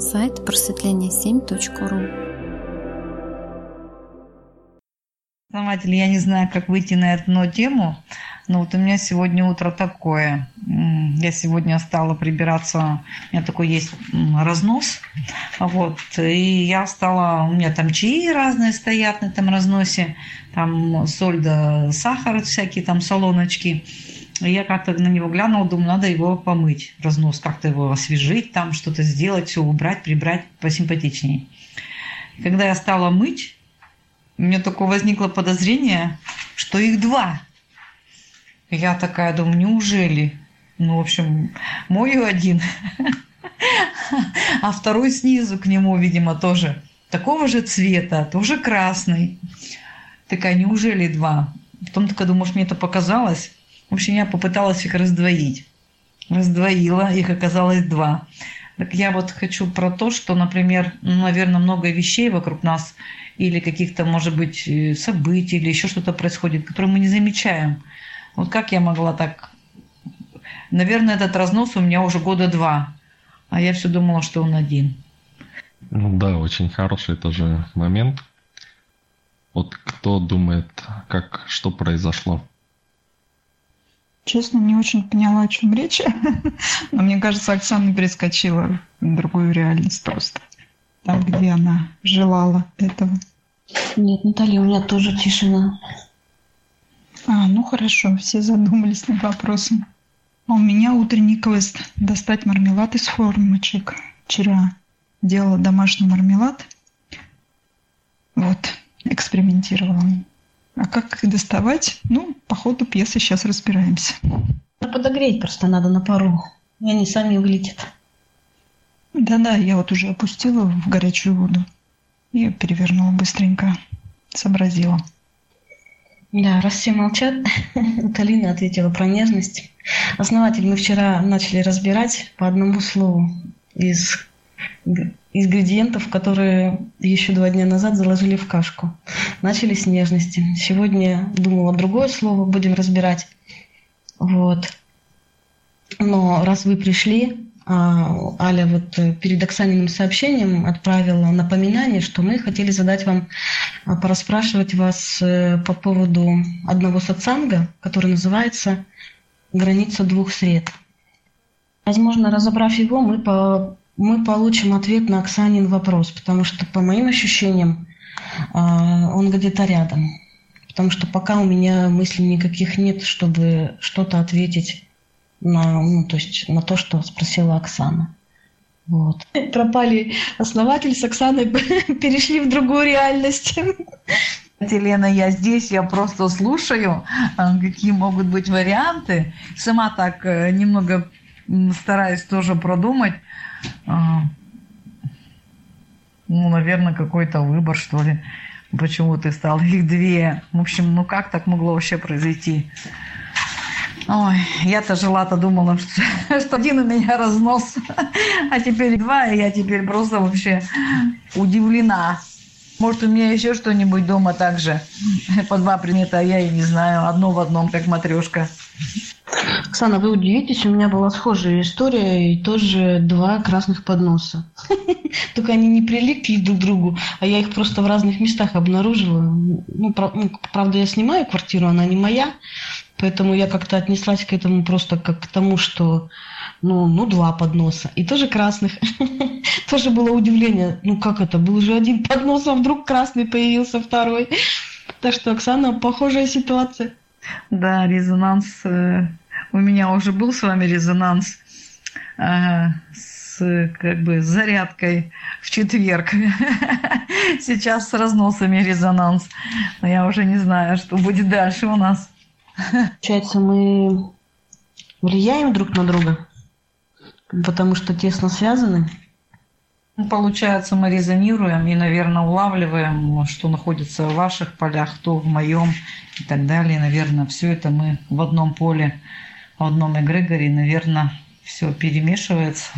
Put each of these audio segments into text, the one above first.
Сайт просветление7.ру Основатель, я не знаю, как выйти на эту тему, но вот у меня сегодня утро такое. Я сегодня стала прибираться, у меня такой есть разнос, вот, и я стала, у меня там чаи разные стоят на этом разносе, там соль да сахар всякие, там солоночки. Я как-то на него глянула, думаю, надо его помыть, разнос, как-то его освежить, там что-то сделать, все убрать, прибрать посимпатичнее. Когда я стала мыть, у меня такое возникло подозрение, что их два. Я такая думаю, неужели? Ну, в общем, мою один, а второй снизу к нему, видимо, тоже такого же цвета, тоже красный. Такая, неужели два? Потом такая думаю, может, мне это показалось? В общем, я попыталась их раздвоить. Раздвоила, их оказалось два. Так я вот хочу про то, что, например, ну, наверное, много вещей вокруг нас или каких-то, может быть, э, событий или еще что-то происходит, которые мы не замечаем. Вот как я могла так... Наверное, этот разнос у меня уже года два, а я все думала, что он один. Ну да, очень хороший тоже момент. Вот кто думает, как, что произошло? Честно, не очень поняла, о чем речь. Но мне кажется, Оксана перескочила в другую реальность просто. Там, где она желала этого. Нет, Наталья, у меня тоже тишина. А, ну хорошо, все задумались над вопросом. А у меня утренний квест – достать мармелад из формочек. Вчера делала домашний мармелад. Вот, экспериментировала. А как их доставать? Ну, по ходу пьесы сейчас разбираемся. Подогреть просто надо на пару, и они сами вылетят. Да-да, я вот уже опустила в горячую воду и перевернула быстренько, сообразила. Да, раз все молчат, Талина ответила про нежность. Основатель, мы вчера начали разбирать по одному слову из ингредиентов, которые еще два дня назад заложили в кашку. Начали с нежности. Сегодня думала другое слово будем разбирать. Вот. Но раз вы пришли, а, Аля вот э, перед Оксаниным сообщением отправила напоминание, что мы хотели задать вам, а, пораспрашивать вас э, по поводу одного сатсанга, который называется «Граница двух сред». Возможно, разобрав его, мы по мы получим ответ на Оксанин вопрос, потому что, по моим ощущениям, а, он где-то рядом. Потому что пока у меня мыслей никаких нет, чтобы что-то ответить на, ну, то есть на то, что спросила Оксана. Вот. Пропали основатель с Оксаной, перешли в другую реальность. Елена, я здесь, я просто слушаю, а, какие могут быть варианты. Сама так э, немного стараюсь тоже продумать. А, ну, наверное, какой-то выбор, что ли. Почему ты стал их две? В общем, ну как так могло вообще произойти? Ой, я-то жила-то думала, что, что один у меня разнос, а теперь два, и я теперь просто вообще удивлена. Может, у меня еще что-нибудь дома также по два предмета, а я и не знаю, одно в одном, как матрешка. Оксана, вы удивитесь, у меня была схожая история и тоже два красных подноса. Только они не прилипли друг к другу, а я их просто в разных местах обнаружила. Ну, ну, правда, я снимаю квартиру, она не моя, поэтому я как-то отнеслась к этому просто как к тому, что ну, ну, два подноса. И тоже красных. тоже было удивление. Ну, как это? Был же один поднос, а вдруг красный появился второй. Так что, Оксана, похожая ситуация. Да, резонанс. Э, у меня уже был с вами резонанс э, с как бы зарядкой в четверг. Сейчас с разносами резонанс. Но я уже не знаю, что будет дальше у нас. Получается, мы влияем друг на друга, потому что тесно связаны. Ну, получается, мы резонируем и, наверное, улавливаем, что находится в ваших полях, то в моем и так далее. Наверное, все это мы в одном поле, в одном эгрегоре, наверное, все перемешивается.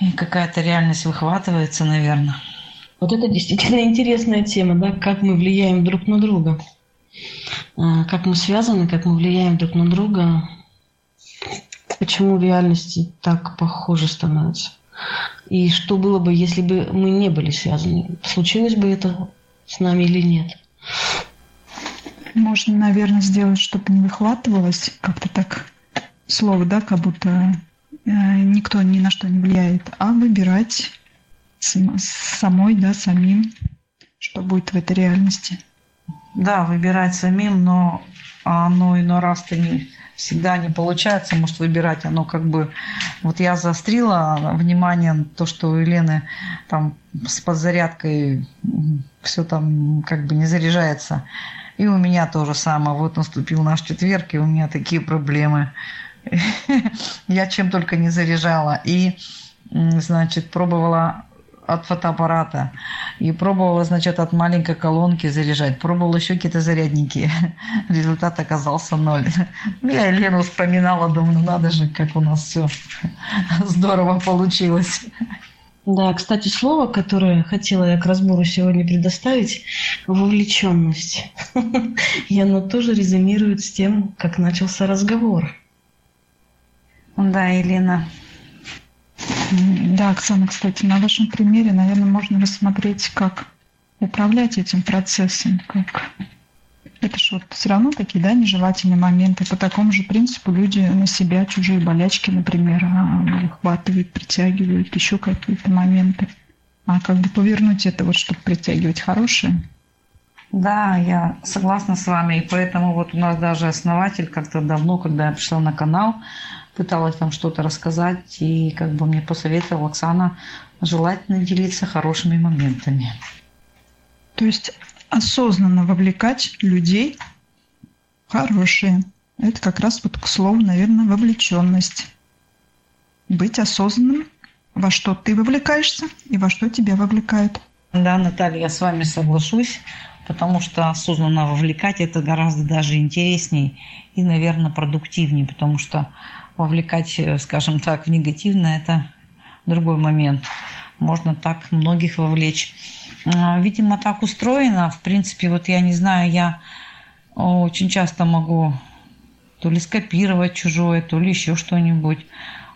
И какая-то реальность выхватывается, наверное. Вот это действительно интересная тема, да, как мы влияем друг на друга. А, как мы связаны, как мы влияем друг на друга. Почему реальности так похоже становится. И что было бы, если бы мы не были связаны? Случилось бы это с нами или нет? Можно, наверное, сделать, чтобы не выхватывалось как-то так слово, да, как будто э, никто ни на что не влияет, а выбирать сам, самой, да, самим, что будет в этой реальности. Да, выбирать самим, но оно иной раз-то не всегда не получается, может, выбирать. Оно как бы... Вот я заострила внимание на то, что у Елены там с подзарядкой все там как бы не заряжается. И у меня то же самое. Вот наступил наш четверг, и у меня такие проблемы. Я чем только не заряжала. И, значит, пробовала от фотоаппарата. И пробовала, значит, от маленькой колонки заряжать. Пробовала еще какие-то зарядники. Результат оказался ноль. Я Лену вспоминала, думаю, ну надо же, как у нас все здорово получилось. Да, кстати, слово, которое хотела я к разбору сегодня предоставить, вовлеченность. И оно тоже резонирует с тем, как начался разговор. Да, Елена, да, Оксана, кстати, на вашем примере, наверное, можно рассмотреть, как управлять этим процессом, как это же вот все равно такие, да, нежелательные моменты. По такому же принципу люди на себя чужие болячки, например, выхватывают, притягивают, еще какие-то моменты. А как бы повернуть это вот, чтобы притягивать хорошее. Да, я согласна с вами. И поэтому вот у нас даже основатель как-то давно, когда я пришла на канал, пыталась там что-то рассказать, и как бы мне посоветовала Оксана желательно делиться хорошими моментами. То есть осознанно вовлекать людей хорошие. Это как раз вот к слову, наверное, вовлеченность. Быть осознанным, во что ты вовлекаешься и во что тебя вовлекает. Да, Наталья, я с вами соглашусь, потому что осознанно вовлекать это гораздо даже интересней и, наверное, продуктивнее, потому что вовлекать, э, скажем так, в негативное, это другой момент. Можно так многих вовлечь. А, видимо, так устроено. В принципе, вот я не знаю, я очень часто могу то ли скопировать чужое, то ли еще что-нибудь.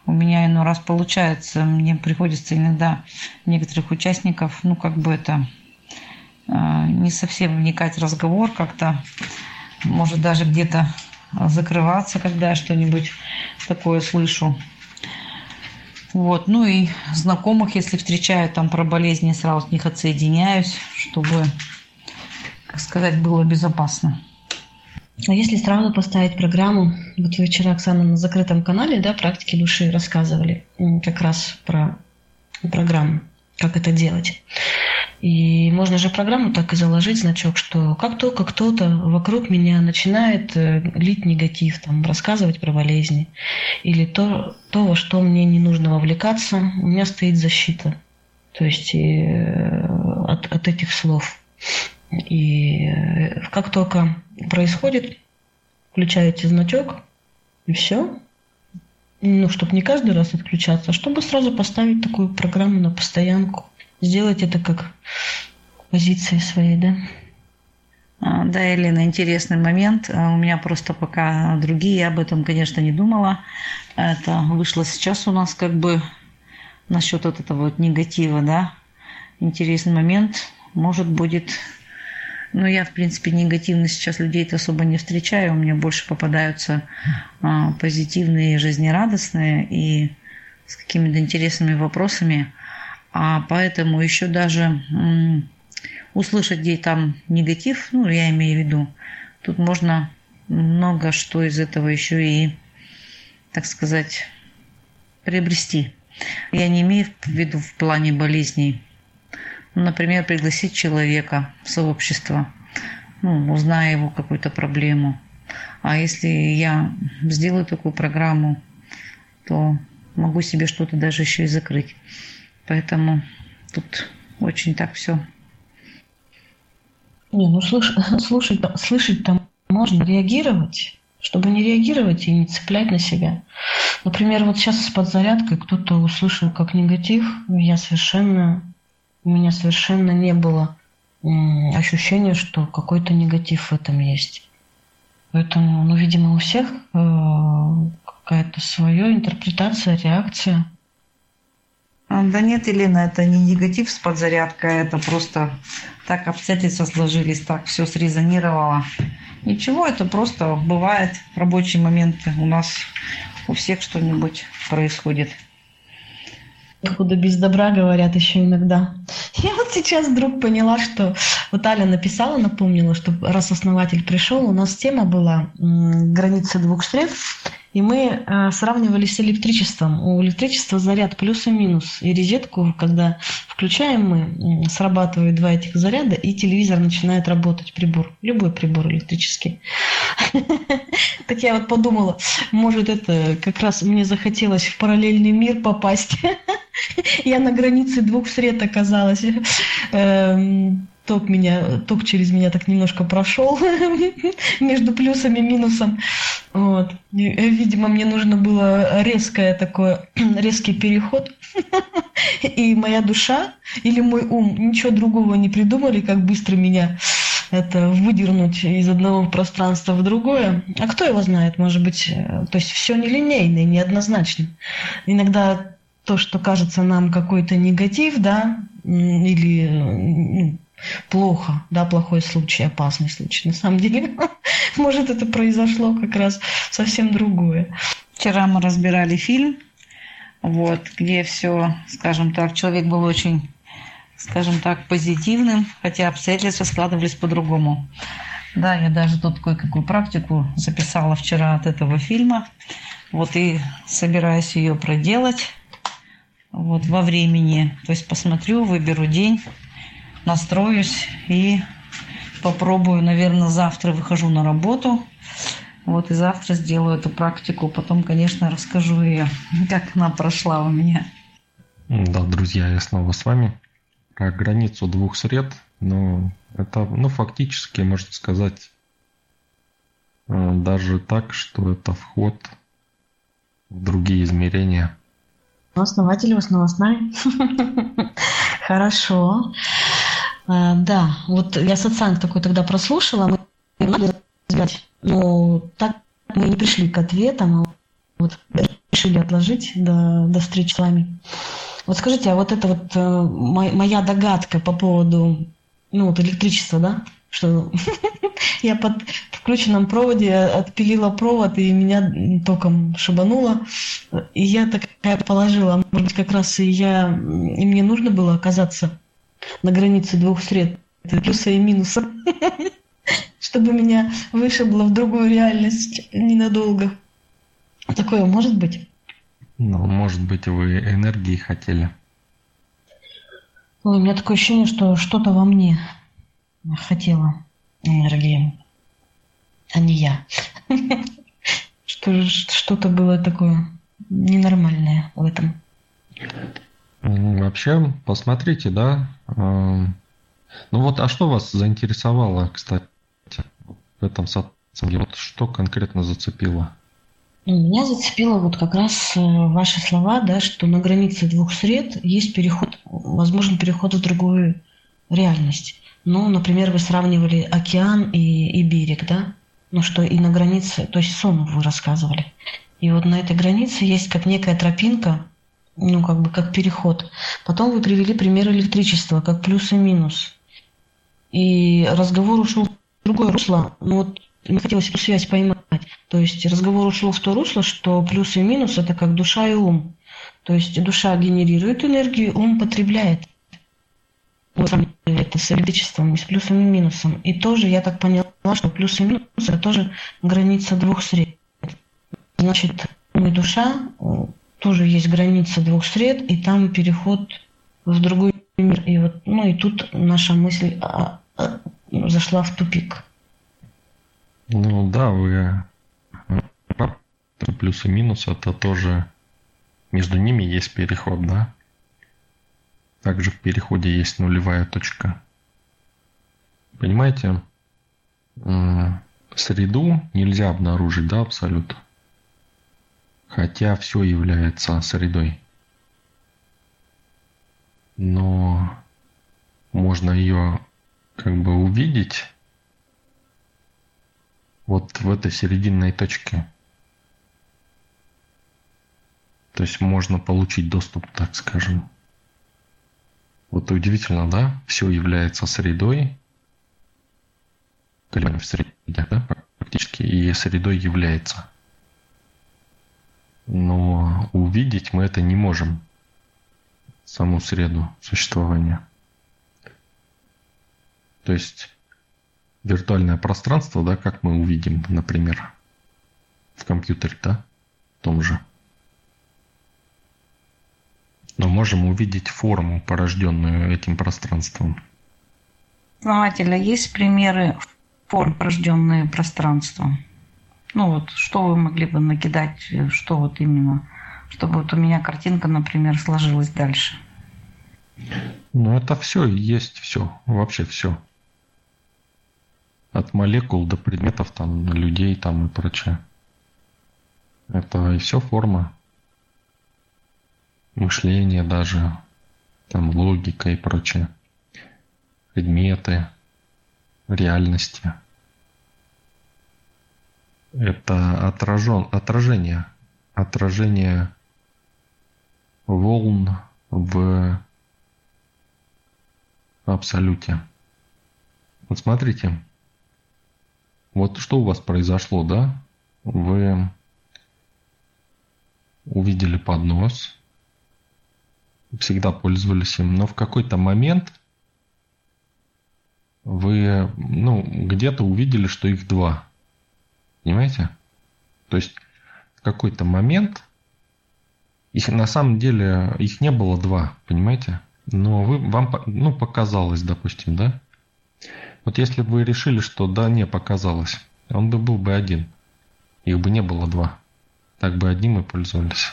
У меня иной раз получается, мне приходится иногда некоторых участников, ну, как бы это, а, не совсем вникать в разговор как-то, может даже где-то закрываться, когда я что-нибудь такое слышу. Вот, ну и знакомых, если встречаю там про болезни, сразу от них отсоединяюсь, чтобы, как сказать, было безопасно. А если сразу поставить программу, вот вы вчера, Оксана, на закрытом канале, да, практики души рассказывали как раз про программу, как это делать. И можно же программу так и заложить, значок, что как только кто-то вокруг меня начинает э, лить негатив, там, рассказывать про болезни, или то, то, во что мне не нужно вовлекаться, у меня стоит защита. То есть и, э, от, от этих слов. И э, как только происходит, включаете значок, и все. Ну, чтобы не каждый раз отключаться, а чтобы сразу поставить такую программу на постоянку сделать это как позиции своей, да? А, да, Елена, интересный момент. А, у меня просто пока другие, я об этом, конечно, не думала. Это вышло сейчас у нас как бы насчет вот этого вот негатива, да. Интересный момент. Может, будет... Ну, я, в принципе, негативно сейчас людей-то особо не встречаю. Меня больше попадаются а, позитивные, жизнерадостные и с какими-то интересными вопросами. А поэтому еще даже услышать, где там негатив, ну, я имею в виду, тут можно много что из этого еще и, так сказать, приобрести. Я не имею в виду в плане болезней. Ну, например, пригласить человека в сообщество, ну, узная его какую-то проблему. А если я сделаю такую программу, то могу себе что-то даже еще и закрыть. Поэтому тут очень так все. Не, ну слуш, слушать, слышать там можно реагировать, чтобы не реагировать и не цеплять на себя. Например, вот сейчас с подзарядкой кто-то услышал как негатив, я совершенно, у меня совершенно не было ощущения, что какой-то негатив в этом есть. Поэтому, ну, видимо, у всех э, какая-то своя интерпретация, реакция. А, Да нет, Елена, это не негатив с подзарядкой, это просто так обстоятельства сложились, так все срезонировало. Ничего, это просто бывает рабочие моменты. У нас у всех что-нибудь происходит. Худо без добра, говорят еще иногда. Я вот сейчас вдруг поняла, что вот Аля написала, напомнила, что раз основатель пришел, у нас тема была границы двух сред, и мы э, сравнивали с электричеством. У электричества заряд плюс и минус. И розетку, когда включаем мы, срабатывают два этих заряда, и телевизор начинает работать, прибор. Любой прибор электрический. Так я вот подумала, может это как раз мне захотелось в параллельный мир попасть. Я на границе двух сред оказалась. Ток, меня, ток через меня так немножко прошел между плюсом и минусом. Вот. И, э, Видимо, мне нужно было резкое такое, резкий переход. И моя душа или мой ум ничего другого не придумали, как быстро меня это выдернуть из одного пространства в другое. А кто его знает, может быть, э, то есть все нелинейно и неоднозначно. Иногда то, что кажется нам какой-то негатив, да, или э, ну, плохо, да, плохой случай, опасный случай. На самом деле, может, это произошло как раз совсем другое. Вчера мы разбирали фильм, вот, где все, скажем так, человек был очень, скажем так, позитивным, хотя обстоятельства складывались по-другому. Да, я даже тут кое-какую практику записала вчера от этого фильма. Вот и собираюсь ее проделать вот во времени. То есть посмотрю, выберу день, настроюсь и попробую, наверное, завтра выхожу на работу. Вот и завтра сделаю эту практику. Потом, конечно, расскажу ее, как она прошла у меня. Да, друзья, я снова с вами. Про границу двух сред, но это, ну, фактически, можно сказать, э, даже так, что это вход в другие измерения. Основатель вас новостная. Хорошо. А, Да, вот я сатсанг такой тогда прослушала, мы разбирать, но так мы не пришли к ответам, а вот решили отложить до, до встречи с вами. Вот скажите, а вот это вот э, мо- моя догадка по поводу ну, вот электричества, да, что я под включенном проводе отпилила провод, и меня током шибануло. И я такая положила, может быть, как раз и я, и мне нужно было оказаться на границе двух сред, плюса и минуса, чтобы меня вышибло в другую реальность ненадолго. Такое может быть? Ну, может быть, вы энергии хотели. Ой, у меня такое ощущение, что что-то во мне хотело энергии, а не я. Что Что-то было такое ненормальное в этом. Вообще, посмотрите, да. Эм, Ну вот, а что вас заинтересовало, кстати, в этом сатсанге? Вот что конкретно зацепило? Меня зацепило вот как раз э, ваши слова, да, что на границе двух сред есть переход, возможен переход в другую реальность. Ну, например, вы сравнивали океан и, и берег, да? Ну, что и на границе, то есть сон вы рассказывали. И вот на этой границе есть как некая тропинка, ну, как бы как переход. Потом вы привели пример электричества, как плюс и минус. И разговор ушел в другое русло. Ну, вот мне хотелось эту связь поймать. То есть разговор ушел в то русло, что плюс и минус – это как душа и ум. То есть душа генерирует энергию, ум потребляет. Вот это с электричеством, с плюсом и минусом. И тоже я так поняла, что плюс и минус – это тоже граница двух сред. Значит, и душа тоже есть граница двух сред, и там переход в другой мир. И вот, ну и тут наша мысль а, а, зашла в тупик. Ну да, вы э, плюс и минус это тоже между ними есть переход, да? Также в переходе есть нулевая точка. Понимаете, среду нельзя обнаружить, да, абсолютно. Хотя все является средой. Но можно ее как бы увидеть вот в этой серединной точке. То есть можно получить доступ, так скажем, Вот удивительно, да? Все является средой, колебания в среде, да, практически, и средой является. Но увидеть мы это не можем, саму среду существования. То есть виртуальное пространство, да, как мы увидим, например, в компьютере, да, в том же. Но можем увидеть форму, порожденную этим пространством. Основателя, есть примеры форм, порожденные пространством? Ну вот, что вы могли бы накидать, что вот именно, чтобы вот у меня картинка, например, сложилась дальше? Ну, это все, есть все, вообще все. От молекул до предметов, там, людей там и прочее. Это и все форма. Мышление даже, там логика и прочее. Предметы, реальности. Это отражен, отражение. Отражение волн в абсолюте. Вот смотрите, вот что у вас произошло, да? Вы увидели поднос, всегда пользовались им, но в какой-то момент вы ну, где-то увидели, что их два. Понимаете? То есть какой-то момент их на самом деле их не было два, понимаете? Но вы, вам ну, показалось, допустим, да? Вот если бы вы решили, что да, не показалось, он бы был бы один. Их бы не было два. Так бы одним и пользовались.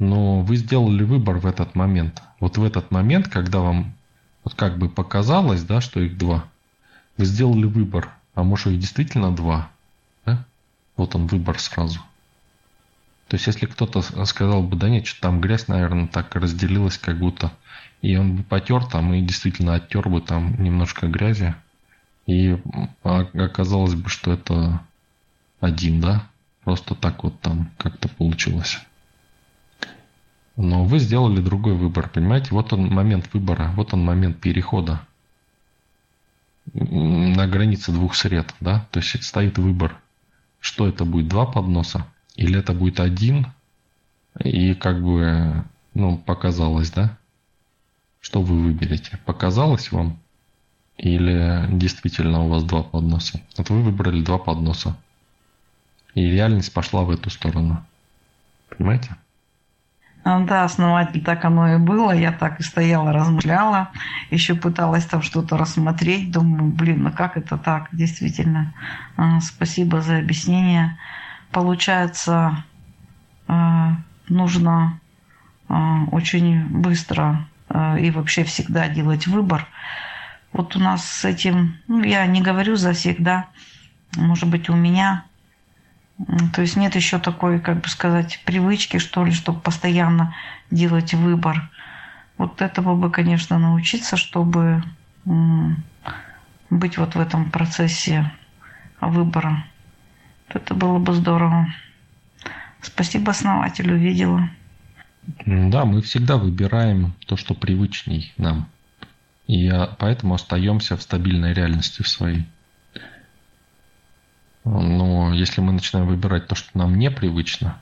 Но вы сделали выбор в этот момент. Вот в этот момент, когда вам вот как бы показалось, да, что их два, вы сделали выбор, а может их действительно два, да? Вот он выбор сразу. То есть, если кто-то сказал бы, да нет, что там грязь, наверное, так разделилась, как будто, и он бы потер там, и действительно оттер бы там немножко грязи, и оказалось бы, что это один, да? Просто так вот там как-то получилось. Но вы сделали другой выбор, понимаете? Вот он момент выбора, вот он момент перехода на границе двух сред, да? То есть стоит выбор, что это будет, два подноса или это будет один, и как бы, ну, показалось, да? Что вы выберете? Показалось вам? Или действительно у вас два подноса? Вот вы выбрали два подноса. И реальность пошла в эту сторону. Понимаете? А, да, основатель, так оно и было. Я так и стояла, размышляла. Еще пыталась там что-то рассмотреть. Думаю, блин, ну как это так, действительно. А, спасибо за объяснение. Получается, нужно очень быстро и вообще всегда делать выбор. Вот у нас с этим, ну, я не говорю за всегда, может быть, у меня то есть нет еще такой, как бы сказать, привычки, что ли, чтобы постоянно делать выбор. Вот этого бы, конечно, научиться, чтобы быть вот в этом процессе выбора. Это было бы здорово. Спасибо основателю, видела. Да, мы всегда выбираем то, что привычней нам. И поэтому остаемся в стабильной реальности в своей. Но если мы начинаем выбирать то, что нам непривычно,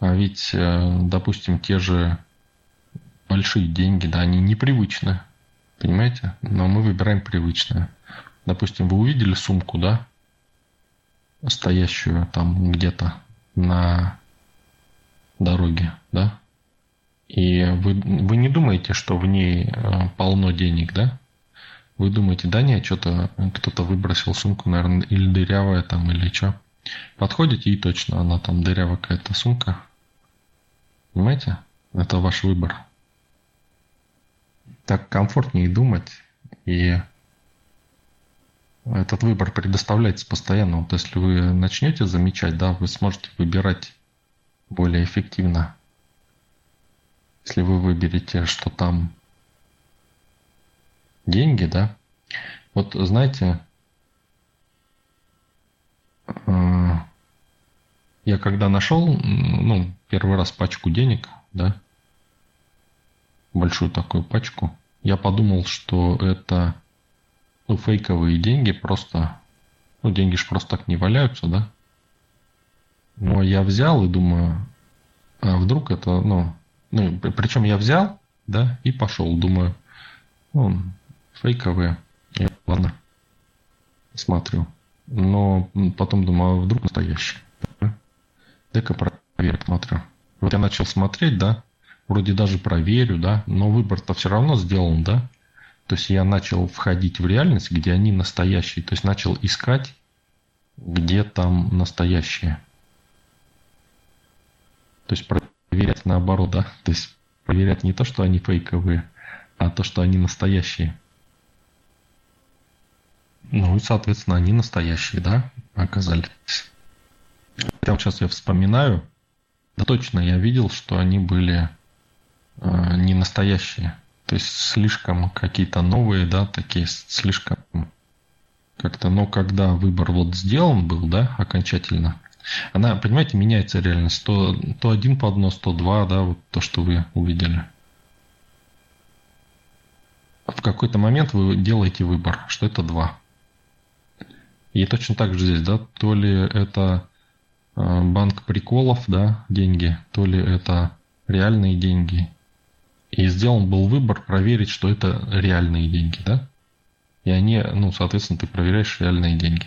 а ведь, э, допустим, те же большие деньги, да, они непривычны, понимаете? Но мы выбираем привычное. Допустим, вы увидели сумку, да, стоящую там где-то на дороге, да, и вы, вы не думаете, что в ней э, полно денег, да? Вы думаете, да нет, что-то кто-то выбросил сумку, наверное, или дырявая там, или что. Подходите и точно она там дырявая какая-то сумка. Понимаете? Это ваш выбор. Так комфортнее думать, и этот выбор предоставляется постоянно. Вот если вы начнете замечать, да, вы сможете выбирать более эффективно. Если вы выберете, что там деньги, да. Вот знаете, э, я когда нашел, ну, первый раз пачку денег, да, большую такую пачку. Я подумал, что это ну, фейковые деньги, просто, ну, деньги же просто так не валяются, да? Но я взял и думаю, а вдруг это, ну, ну, причем я взял, да, и пошел, думаю, ну, фейковые, я, ладно, смотрю. Но потом думаю, а вдруг настоящий. Да? Дай-ка проверю, смотрю. Вот я начал смотреть, да, вроде даже проверю, да, но выбор-то все равно сделан, да. То есть я начал входить в реальность, где они настоящие. То есть начал искать, где там настоящие. То есть проверять наоборот, да. То есть проверять не то, что они фейковые, а то, что они настоящие. Ну и, соответственно, они настоящие, да, оказались. Прямо сейчас я вспоминаю, да точно я видел, что они были э, не настоящие. То есть слишком какие-то новые, да, такие слишком как-то, но когда выбор вот сделан был, да, окончательно, она, понимаете, меняется реальность. То, то один поднос, то два, да, вот то, что вы увидели. В какой-то момент вы делаете выбор, что это два. И точно так же здесь, да, то ли это э, банк приколов, да, деньги, то ли это реальные деньги. И сделан был выбор проверить, что это реальные деньги, да? И они, ну, соответственно, ты проверяешь реальные деньги.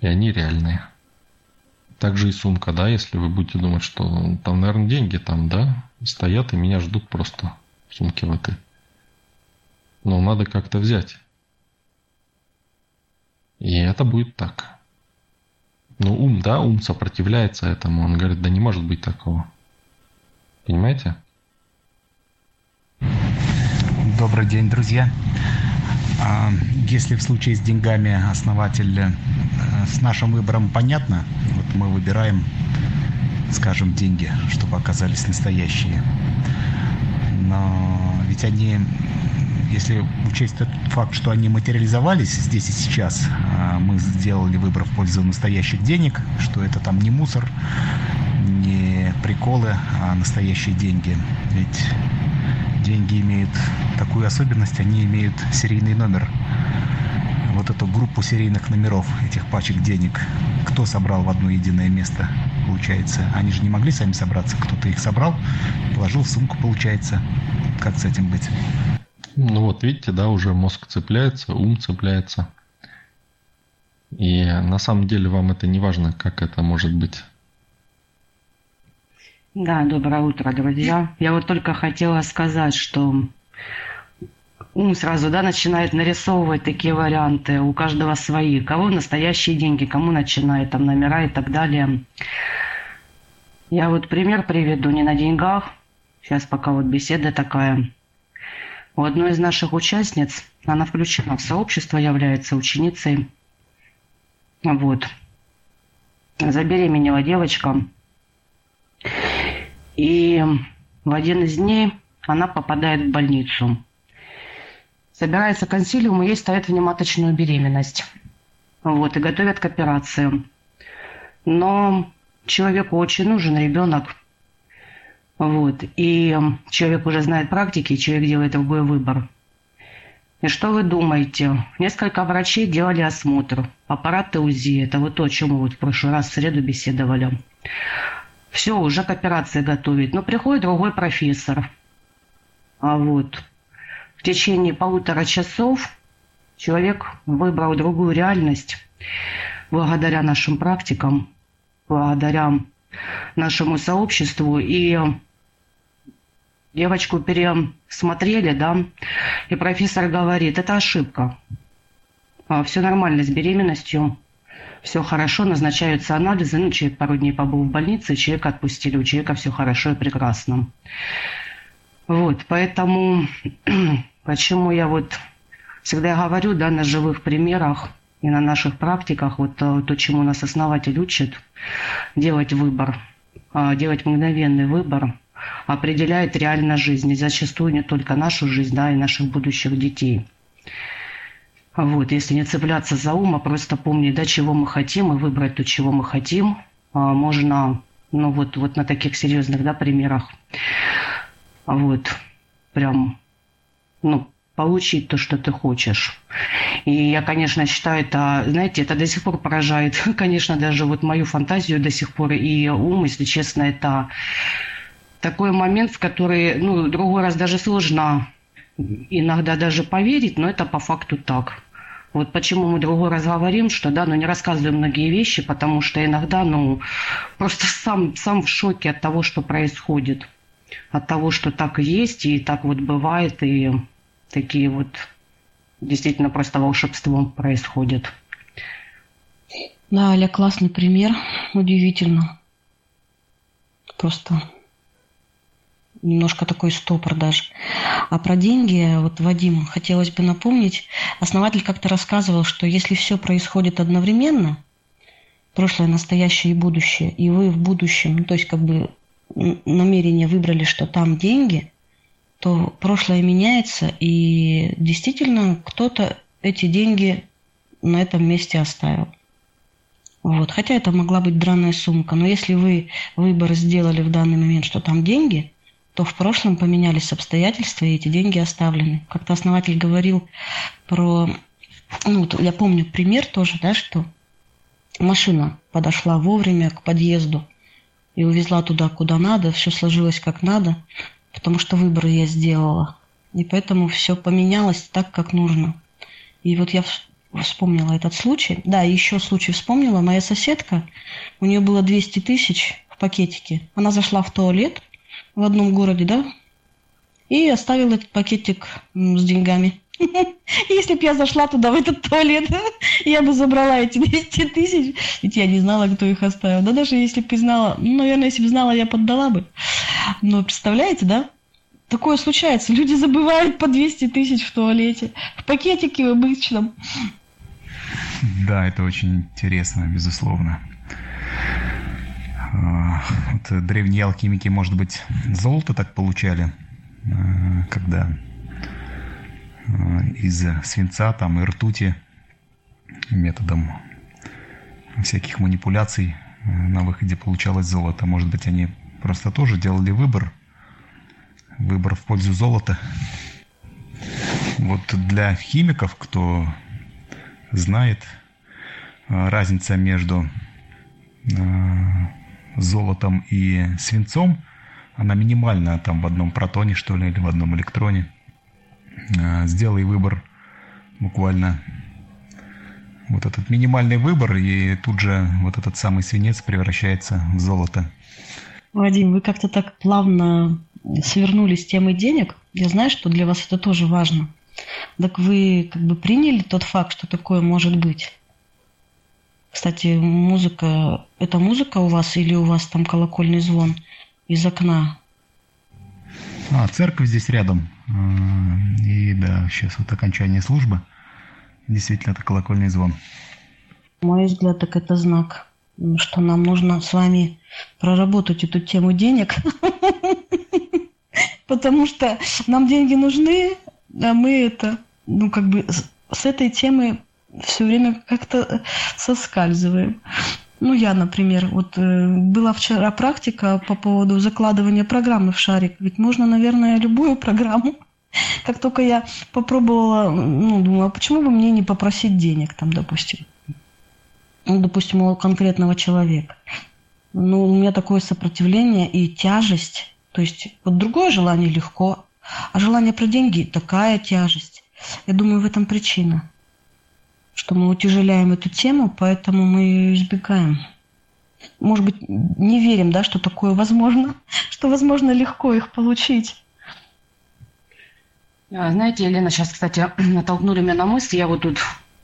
И они реальные. Также и сумка, да, если вы будете думать, что там, наверное, деньги там, да, стоят и меня ждут просто в сумке в этой. Но надо как-то взять. И это будет так. Ну, ум, да, ум сопротивляется этому. Он говорит, да не может быть такого. Понимаете? Добрый день, друзья. А, если в случае с деньгами основатель э, с нашим выбором понятно, вот мы выбираем, скажем, деньги, чтобы оказались настоящие. Но ведь они если учесть тот факт, что они материализовались здесь и сейчас, а, мы сделали выбор в пользу настоящих денег, что это там не мусор, не приколы, а настоящие деньги. Ведь деньги имеют такую особенность, они имеют серийный номер. Вот эту группу серийных номеров этих пачек денег, кто собрал в одно единое место, получается. Они же не могли сами собраться, кто-то их собрал, положил в сумку, получается. Как с этим быть? Ну вот видите, да, уже мозг цепляется, ум цепляется. И на самом деле вам это не важно, как это может быть. Да, доброе утро, друзья. Я вот только хотела сказать, что ум сразу да, начинает нарисовывать такие варианты, у каждого свои. Кого настоящие деньги, кому начинает там номера и так далее. Я вот пример приведу не на деньгах. Сейчас пока вот беседа такая. У одной из наших участниц, она включена в сообщество, является ученицей. Вот. Забеременела девочка. И в один из дней она попадает в больницу. Собирается консилиум, и ей ставят внематочную беременность. Вот, и готовят к операции. Но человеку очень нужен ребенок. Вот. И человек уже знает практики, человек делает другой выбор. И что вы думаете? Несколько врачей делали осмотр. Аппараты УЗИ. Это вот то, о чем мы вот в прошлый раз в среду беседовали. Все, уже к операции готовить. Но приходит другой профессор. А вот в течение полутора часов человек выбрал другую реальность благодаря нашим практикам, благодаря нашему сообществу. И девочку пересмотрели, да, и профессор говорит, это ошибка. А, все нормально с беременностью, все хорошо, назначаются анализы. Ну, человек пару дней побыл в больнице, человека отпустили, у человека все хорошо и прекрасно. Вот, поэтому почему я вот всегда говорю, да, на живых примерах и на наших практиках, вот то, то чему нас основатель учит, делать выбор, а, делать мгновенный выбор – определяет реально жизнь, и зачастую не только нашу жизнь, да, и наших будущих детей. Вот, если не цепляться за ум, а просто помнить, да, чего мы хотим, и выбрать то, чего мы хотим, а, можно, ну вот, вот на таких серьезных, да, примерах. Вот. прям, ну, получить то, что ты хочешь. И я, конечно, считаю это, знаете, это до сих пор поражает, конечно, даже вот мою фантазию до сих пор и ум, если честно, это такой момент, в который, ну, другой раз даже сложно иногда даже поверить, но это по факту так. Вот почему мы другой раз говорим, что да, но не рассказываем многие вещи, потому что иногда, ну, просто сам, сам в шоке от того, что происходит. От того, что так есть, и так вот бывает, и такие вот действительно просто волшебство происходит. Да, Аля, классный пример. Удивительно. Просто немножко такой стопор даже. А про деньги, вот Вадим, хотелось бы напомнить, основатель как-то рассказывал, что если все происходит одновременно, прошлое, настоящее и будущее, и вы в будущем, ну, то есть как бы намерение выбрали, что там деньги, то прошлое меняется, и действительно кто-то эти деньги на этом месте оставил. Вот. Хотя это могла быть драная сумка. Но если вы выбор сделали в данный момент, что там деньги, то в прошлом поменялись обстоятельства, и эти деньги оставлены. Как-то основатель говорил про... Ну, я помню пример тоже, да, что машина подошла вовремя к подъезду и увезла туда, куда надо, все сложилось как надо потому что выбор я сделала. И поэтому все поменялось так, как нужно. И вот я вспомнила этот случай. Да, еще случай вспомнила. Моя соседка, у нее было 200 тысяч в пакетике. Она зашла в туалет в одном городе, да, и оставила этот пакетик с деньгами. Если бы я зашла туда, в этот туалет, я бы забрала эти 200 тысяч, ведь я не знала, кто их оставил. Да даже если бы знала, ну, наверное, если бы знала, я поддала бы. Но представляете, да? Такое случается. Люди забывают по 200 тысяч в туалете, в пакетике в обычном. Да, это очень интересно, безусловно. А, вот древние алхимики, может быть, золото так получали, а, когда Э, из свинца там и ртути методом всяких манипуляций э, на выходе получалось золото. Может быть, они просто тоже делали выбор, выбор в пользу золота. Вот для химиков, кто знает, э, разница между золотом и свинцом, она минимальна там в одном протоне, что ли, или в одном электроне. Э, сделай выбор буквально вот этот минимальный выбор, и тут же вот этот самый свинец превращается в золото. Вадим, вы как-то так плавно свернули с темы денег. Я знаю, что для вас это тоже важно. Так вы как бы приняли тот факт, что такое может быть? Кстати, музыка, это музыка у вас или у вас там колокольный звон из окна? А, церковь здесь рядом. А, и да, сейчас вот окончание службы. Действительно, это колокольный звон. Мой взгляд, так это знак, что нам нужно с вами проработать эту тему денег. Потому что нам деньги нужны, а мы это, ну, как бы с этой темы все время как-то соскальзываем. Ну, я, например, вот э, была вчера практика по поводу закладывания программы в шарик. Ведь можно, наверное, любую программу. Как только я попробовала, ну, думаю, а почему бы мне не попросить денег там, допустим? Ну, допустим, у конкретного человека. Ну, у меня такое сопротивление и тяжесть. То есть вот другое желание легко, а желание про деньги такая тяжесть. Я думаю, в этом причина что мы утяжеляем эту тему, поэтому мы ее избегаем. Может быть, не верим, да, что такое возможно, что возможно легко их получить. А, знаете, Елена, сейчас, кстати, натолкнули меня на мысль. Я вот тут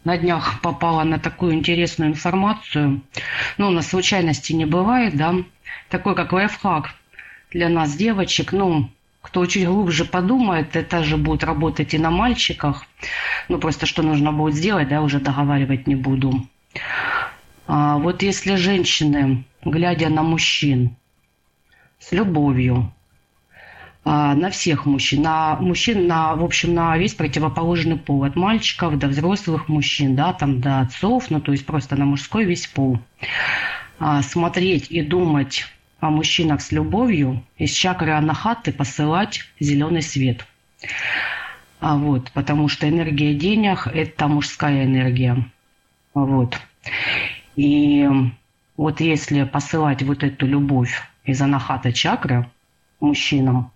на днях попала на такую интересную информацию. Ну, на случайности не бывает, да. Такой, как лайфхак для нас, девочек. Ну, кто чуть глубже подумает, это же будет работать и на мальчиках. Ну, просто что нужно будет сделать, да, уже договаривать не буду. А вот если женщины, глядя на мужчин с любовью, а, на всех мужчин, на мужчин, на, в общем, на весь противоположный пол, от мальчиков до взрослых мужчин, да, там до отцов, ну, то есть просто на мужской весь пол. А, смотреть и думать о мужчинах с любовью из чакры анахаты посылать зеленый свет. А вот, потому что энергия денег – это мужская энергия. Вот. И вот если посылать вот эту любовь из анахата чакры мужчинам,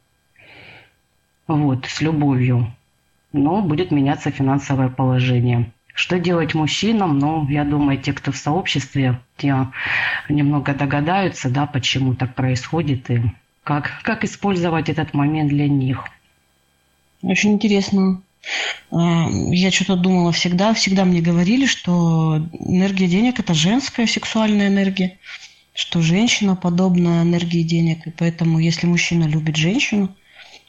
вот, с любовью, но будет меняться финансовое положение. Что делать мужчинам? Ну, я думаю, те, кто в сообществе, те немного догадаются, да, почему так происходит и как, как использовать этот момент для них. Очень интересно. А, я что-то думала всегда, всегда мне говорили, что энергия денег – это женская сексуальная энергия, что женщина подобна энергии денег, и поэтому если мужчина любит женщину,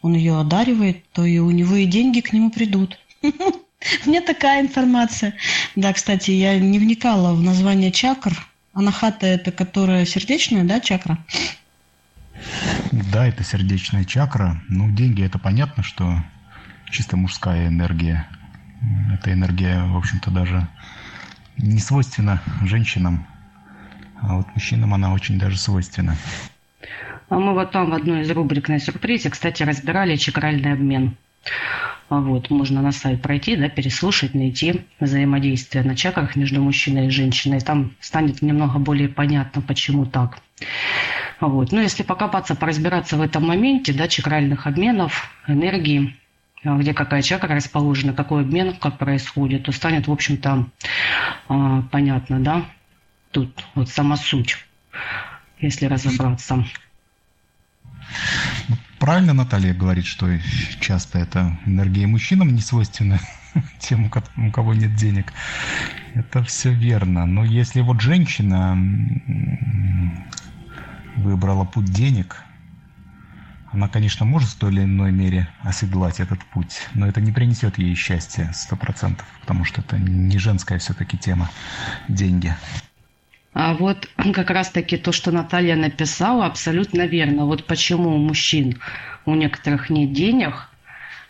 он ее одаривает, то и у него и деньги к нему придут. Мне такая информация. Да, кстати, я не вникала в название чакр. Анахата – это которая сердечная, да, чакра? Да, это сердечная чакра. Ну, деньги – это понятно, что чисто мужская энергия. Эта энергия, в общем-то, даже не свойственна женщинам, а вот мужчинам она очень даже свойственна. А мы вот там в одной из рубрик на сюрпризе, кстати, разбирали чакральный обмен. А вот, можно на сайт пройти, да, переслушать, найти взаимодействие на чакрах между мужчиной и женщиной. Там станет немного более понятно, почему так. Вот. Ну, если покопаться, поразбираться в этом моменте, да, чакральных обменов, энергии, а, где какая чакра расположена, какой обмен, как происходит, то станет, в общем-то, а, понятно, да, тут вот сама суть, если разобраться. Правильно Наталья говорит, что часто это энергия мужчинам не свойственна, тем, у кого нет денег. Это все верно. Но если вот женщина выбрала путь денег, она, конечно, может в той или иной мере оседлать этот путь, но это не принесет ей счастья сто процентов, потому что это не женская все-таки тема – деньги. А вот как раз-таки то, что Наталья написала, абсолютно верно. Вот почему у мужчин у некоторых нет денег,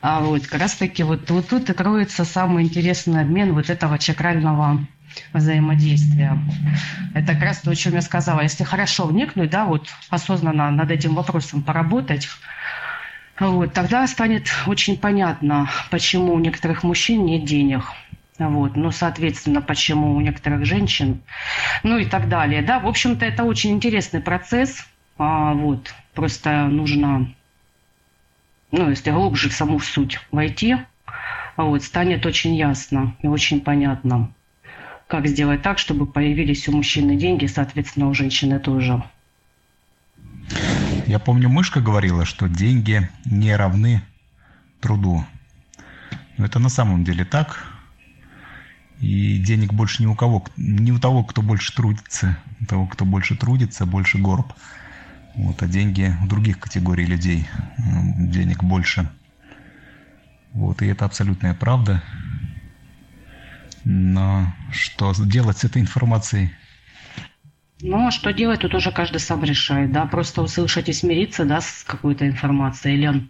а вот как раз-таки вот, вот тут и кроется самый интересный обмен вот этого чакрального взаимодействия. Это как раз то, о чем я сказала. Если хорошо вникнуть, да, вот осознанно над этим вопросом поработать, вот, тогда станет очень понятно, почему у некоторых мужчин нет денег. Вот, ну, соответственно, почему у некоторых женщин, ну и так далее. Да, в общем-то, это очень интересный процесс. А, вот, просто нужно, ну, если глубже в саму суть войти, вот, станет очень ясно и очень понятно, как сделать так, чтобы появились у мужчины деньги, соответственно, у женщины тоже. Я помню, мышка говорила, что деньги не равны труду. Но это на самом деле так. И денег больше ни у кого, ни у того, кто больше трудится. У того, кто больше трудится, больше горб. Вот, а деньги у других категорий людей денег больше. Вот, и это абсолютная правда. Но что делать с этой информацией? Ну, а что делать, тут уже каждый сам решает, да, просто услышать и смириться, да, с какой-то информацией, или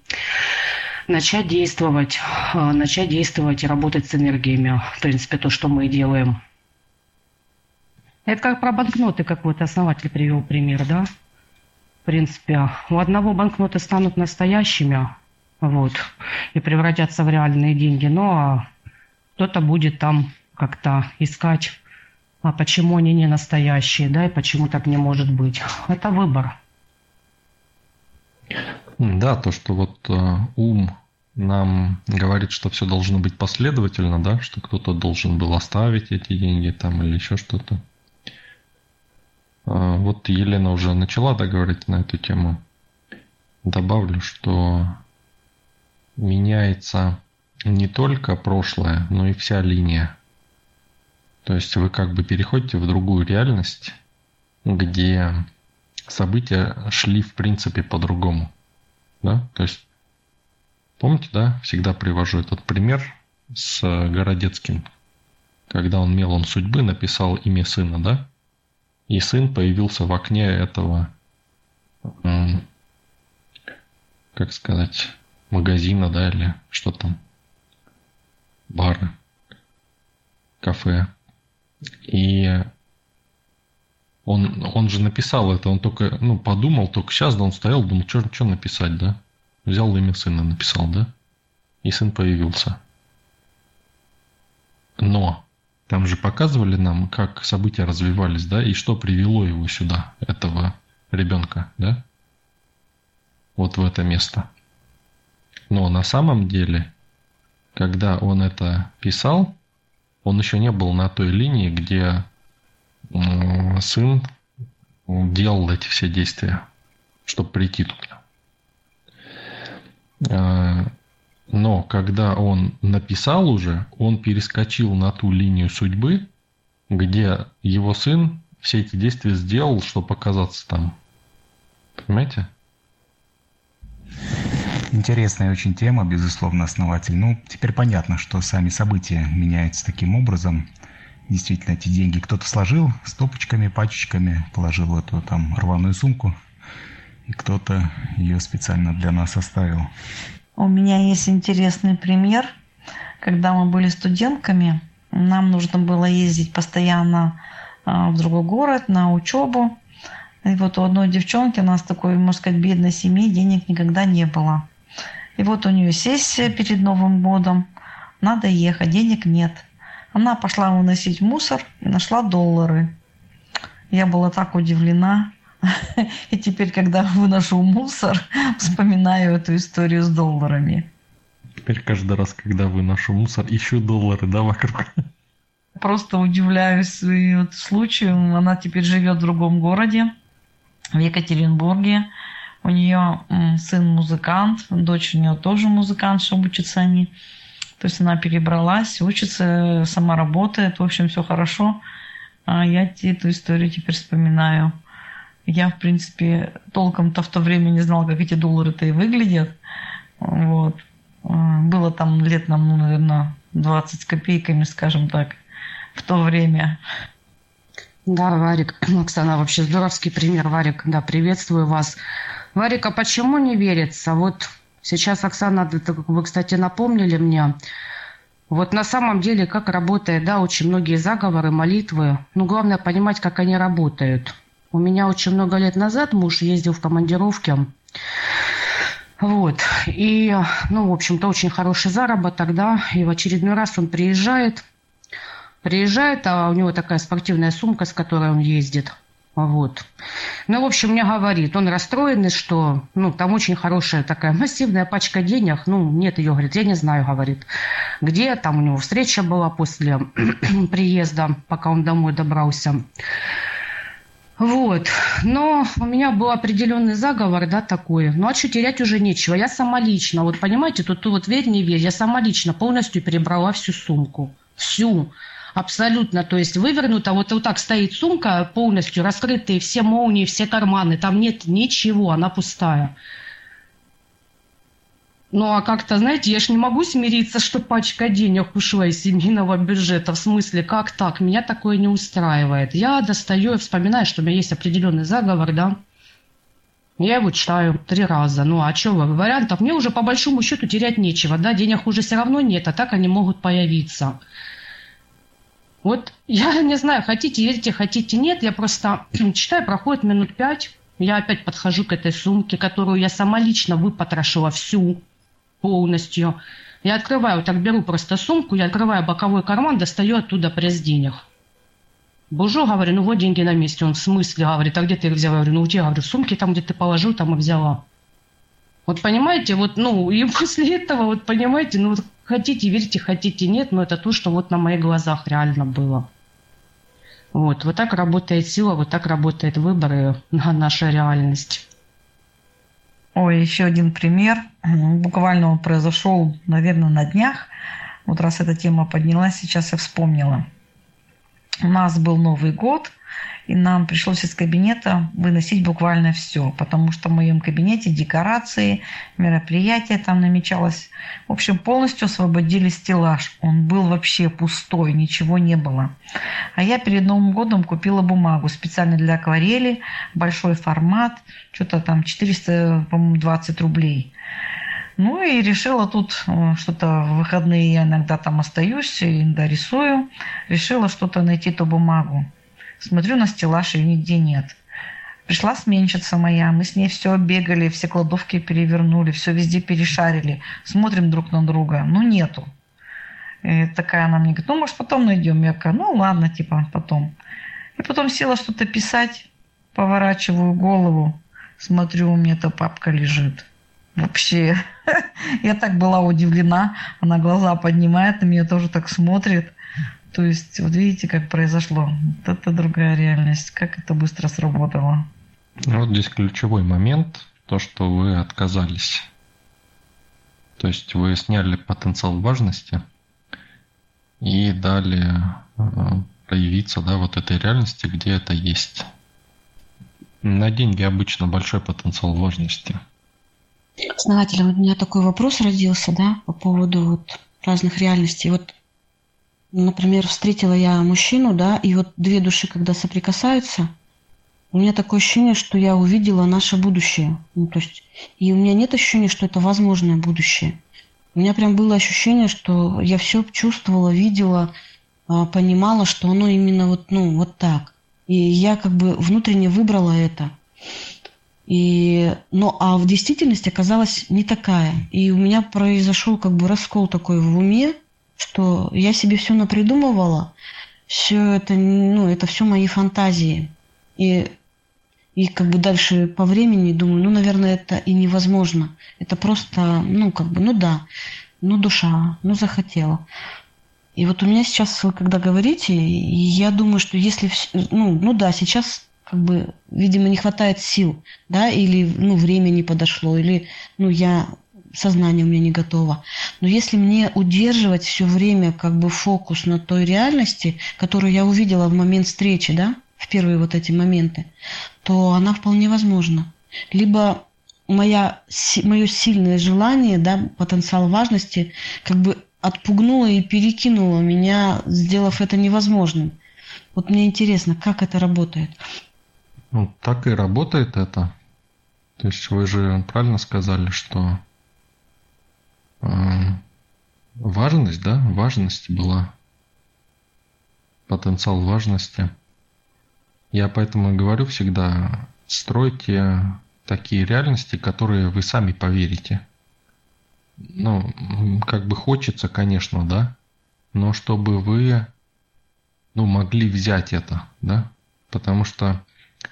начать действовать, а, начать действовать и работать с энергиями. В принципе, то, что мы делаем. Это как про банкноты, как вот основатель привел пример, да? В принципе, у одного банкноты станут настоящими, вот, и превратятся в реальные деньги, но а кто-то будет там как-то искать, а почему они не настоящие, да, и почему так не может быть. Это выбор. Да, то, что вот э, ум нам говорит, что все должно быть последовательно, да, что кто-то должен был оставить эти деньги там или еще что-то. Э, вот Елена уже начала да, на эту тему. Добавлю, что меняется не только прошлое, но и вся линия. То есть вы как бы переходите в другую реальность, где события шли в принципе по-другому. Да? То есть, помните, да, всегда привожу этот пример с Городецким, когда он мелом судьбы написал имя сына, да? И сын появился в окне этого, как сказать, магазина, да, или что там, бара, кафе. И он, он же написал это, он только, ну, подумал, только сейчас, да, он стоял, думал, что, написать, да? Взял имя сына, написал, да? и сын появился. Но там же показывали нам, как события развивались, да, и что привело его сюда, этого ребенка, да? Вот в это место. Но на самом деле, когда он это писал, он еще не был на той линии, где сын делал эти все действия, чтобы прийти туда. А, но когда он написал уже, он перескочил на ту линию судьбы, где его сын все эти действия сделал, чтобы оказаться там. Понимаете? Интересная очень тема, безусловно, основатель. Ну, теперь понятно, что сами события меняются таким образом. Действительно, эти деньги кто-то сложил стопочками, пачечками, положил в эту там рваную сумку, и кто-то ее специально для нас оставил. У меня есть интересный пример. Когда мы были студентками, нам нужно было ездить постоянно а, в другой город на учебу. И вот у одной девчонки, у нас такой, можно сказать, бедной семьи, денег никогда не было. И вот у нее сессия перед Новым годом, надо ехать, денег нет. Она пошла выносить мусор и нашла доллары. Я была так удивлена. И теперь, когда выношу мусор, вспоминаю эту историю с долларами. Теперь каждый раз, когда выношу мусор, ищу доллары, да, вокруг? Просто удивляюсь вот случаю. Она теперь живет в другом городе, в Екатеринбурге. У нее сын музыкант, дочь у нее тоже музыкант, что учатся они. То есть она перебралась, учится, сама работает, в общем, все хорошо. А я эту историю теперь вспоминаю. Я, в принципе, толком-то в то время не знала, как эти доллары-то и выглядят. Вот. А, было там лет нам, ну, наверное, 20 с копейками, скажем так, в то время. Да, Варик, Оксана, вообще здоровский пример, Варик, да, приветствую вас. Варик, а почему не верится? Вот сейчас, Оксана, вы, кстати, напомнили мне, вот на самом деле, как работает, да, очень многие заговоры, молитвы, ну, главное понимать, как они работают – у меня очень много лет назад муж ездил в командировке. Вот. И, ну, в общем-то, очень хороший заработок, да. И в очередной раз он приезжает. Приезжает, а у него такая спортивная сумка, с которой он ездит. Вот. Ну, в общем, мне говорит, он расстроенный, что, ну, там очень хорошая такая массивная пачка денег. Ну, нет ее, говорит, я не знаю, говорит, где. Там у него встреча была после приезда, пока он домой добрался. Вот. Но у меня был определенный заговор, да, такой. Ну, а что терять уже нечего. Я сама лично, вот понимаете, тут вот верь, не верь, я сама лично полностью перебрала всю сумку. Всю. Абсолютно. То есть вывернута, вот, вот так стоит сумка полностью, раскрытые все молнии, все карманы. Там нет ничего, она пустая. Ну, а как-то, знаете, я ж не могу смириться, что пачка денег ушла из семейного бюджета. В смысле, как так? Меня такое не устраивает. Я достаю и вспоминаю, что у меня есть определенный заговор, да. Я его читаю три раза. Ну, а что вариантов? Мне уже по большому счету терять нечего, да. Денег уже все равно нет, а так они могут появиться. Вот я не знаю, хотите верьте, хотите нет. Я просто читаю, проходит минут пять. Я опять подхожу к этой сумке, которую я сама лично выпотрошила всю полностью. Я открываю, так беру просто сумку, я открываю боковой карман, достаю оттуда пресс денег. Бужу, говорю, ну вот деньги на месте. Он в смысле, говорит, а где ты их взяла? Я говорю, ну где? Говорю, в сумке там, где ты положил, там и взяла. Вот понимаете, вот, ну, и после этого, вот понимаете, ну, хотите, верьте, хотите, нет, но это то, что вот на моих глазах реально было. Вот, вот так работает сила, вот так работает выбор и наша реальность. Ой, еще один пример. Буквально он произошел, наверное, на днях. Вот раз эта тема поднялась, сейчас я вспомнила. У нас был Новый год, и нам пришлось из кабинета выносить буквально все, потому что в моем кабинете декорации, мероприятия там намечалось. В общем, полностью освободили стеллаж. Он был вообще пустой, ничего не было. А я перед Новым годом купила бумагу специально для акварели, большой формат, что-то там 420 рублей. Ну и решила тут э, что-то в выходные я иногда там остаюсь, иногда рисую. Решила что-то найти ту бумагу. Смотрю на стеллаж, ее нигде нет. Пришла сменщица моя, мы с ней все бегали, все кладовки перевернули, все везде перешарили, смотрим друг на друга, ну нету. И такая она мне говорит, ну, может, потом найдем. Я такая, ну, ладно, типа, потом. И потом села что-то писать, поворачиваю голову, смотрю, у меня эта папка лежит. Вообще, я так была удивлена. Она глаза поднимает на меня, тоже так смотрит. То есть, вот видите, как произошло. Вот это другая реальность. Как это быстро сработало. Вот здесь ключевой момент, то, что вы отказались. То есть вы сняли потенциал важности и дали э, проявиться да, вот этой реальности, где это есть. На деньги обычно большой потенциал важности. Основатель, у меня такой вопрос родился, да, по поводу вот разных реальностей. Вот, например, встретила я мужчину, да, и вот две души, когда соприкасаются, у меня такое ощущение, что я увидела наше будущее. Ну, то есть, и у меня нет ощущения, что это возможное будущее. У меня прям было ощущение, что я все чувствовала, видела, а, понимала, что оно именно вот, ну, вот так. И я как бы внутренне выбрала это. И, ну, а в действительности оказалась не такая. И у меня произошел как бы раскол такой в уме, что я себе все напридумывала, все это, ну, это все мои фантазии. И, и как бы дальше по времени думаю, ну, наверное, это и невозможно. Это просто, ну, как бы, ну да, ну, душа, ну, захотела. И вот у меня сейчас, вы когда говорите, я думаю, что если, ну, ну да, сейчас как бы, видимо, не хватает сил, да, или, ну, время не подошло, или, ну, я, сознание у меня не готово. Но если мне удерживать все время как бы фокус на той реальности, которую я увидела в момент встречи, да, в первые вот эти моменты, то она вполне возможна. Либо моя, мое сильное желание, да, потенциал важности как бы отпугнула и перекинула меня, сделав это невозможным. Вот мне интересно, как это работает. Ну, так и работает это. То есть вы же правильно сказали, что важность, да, важность была, потенциал важности. Я поэтому и говорю всегда, стройте такие реальности, которые вы сами поверите. Ну, как бы хочется, конечно, да, но чтобы вы, ну, могли взять это, да, потому что,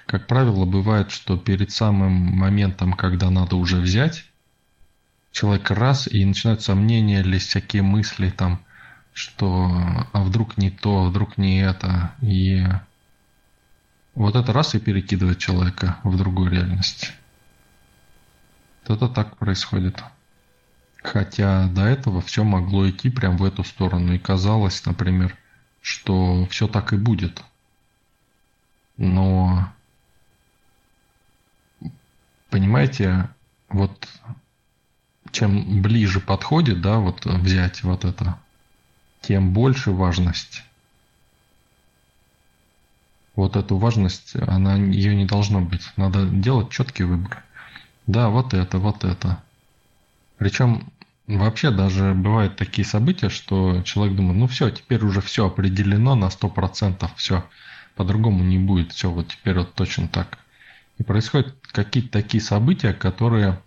как правило, бывает, что перед самым моментом, когда надо уже взять, человек раз и начинают сомнения или всякие мысли там, что а вдруг не то, а вдруг не это, и вот это раз и перекидывает человека в другую реальность. Это так происходит. Хотя до этого все могло идти прямо в эту сторону. И казалось, например, что все так и будет. Но, понимаете, вот чем ближе подходит, да, вот взять вот это, тем больше важность. Вот эту важность, она, ее не должно быть. Надо делать четкий выбор. Да, вот это, вот это. Причем Вообще даже бывают такие события, что человек думает, ну все, теперь уже все определено на 100%, все, по-другому не будет, все, вот теперь вот точно так. И происходят какие-то такие события, которые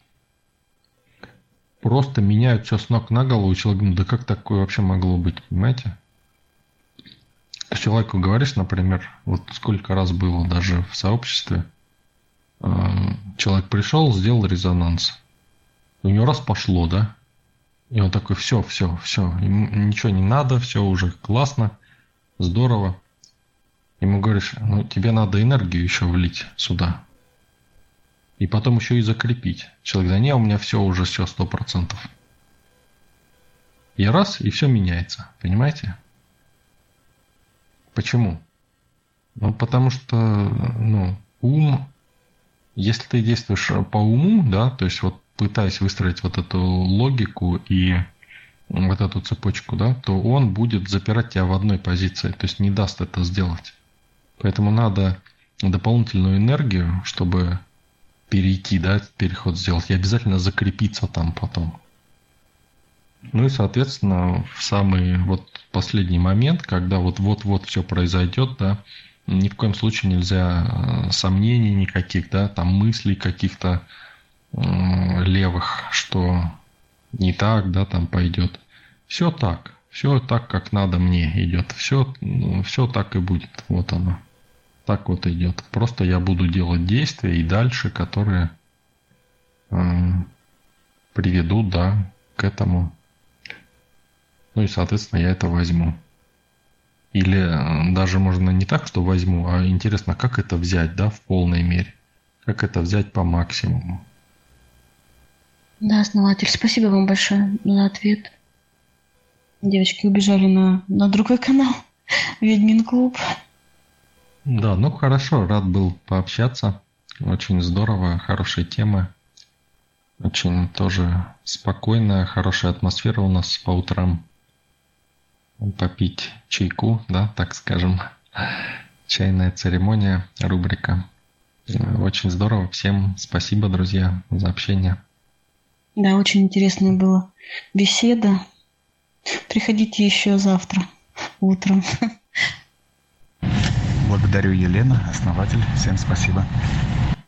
просто меняют все с ног на голову, и человек думает, да как такое вообще могло быть, понимаете? Человеку говоришь, например, вот сколько раз было даже в сообществе, э, человек пришел, сделал резонанс, у него раз пошло, да, и он такой, все, все, все, ему ничего не надо, все уже классно, здорово. Ему говоришь, ну тебе надо энергию еще влить сюда. И потом еще и закрепить. Человек, да не, у меня все уже все сто процентов. И раз, и все меняется, понимаете? Почему? Ну, потому что, ну, ум, если ты действуешь по уму, да, то есть вот пытаясь выстроить вот эту логику и вот эту цепочку, да, то он будет запирать тебя в одной позиции, то есть не даст это сделать. Поэтому надо дополнительную энергию, чтобы перейти, да, переход сделать, и обязательно закрепиться там потом. Ну и, соответственно, в самый вот последний момент, когда вот вот-вот все произойдет, да, ни в коем случае нельзя э, сомнений никаких, да, там мыслей каких-то левых, что не так, да, там пойдет. Все так, все так, как надо мне идет. Все, ну, все так и будет. Вот оно. Так вот идет. Просто я буду делать действия и дальше, которые э, приведут, да, к этому. Ну и, соответственно, я это возьму. Или э, даже можно не так, что возьму, а интересно, как это взять, да, в полной мере. Как это взять по максимуму. Да, основатель, спасибо вам большое за ответ. Девочки убежали на, на другой канал. Ведьмин клуб. Да, ну хорошо, рад был пообщаться. Очень здорово, хорошая тема. Очень тоже спокойная, хорошая атмосфера у нас по утрам. Попить чайку, да, так скажем. Чайная церемония, рубрика. Очень здорово. Всем спасибо, друзья, за общение. Да, очень интересная была беседа. Приходите еще завтра утром. Благодарю Елена, основатель. Всем спасибо.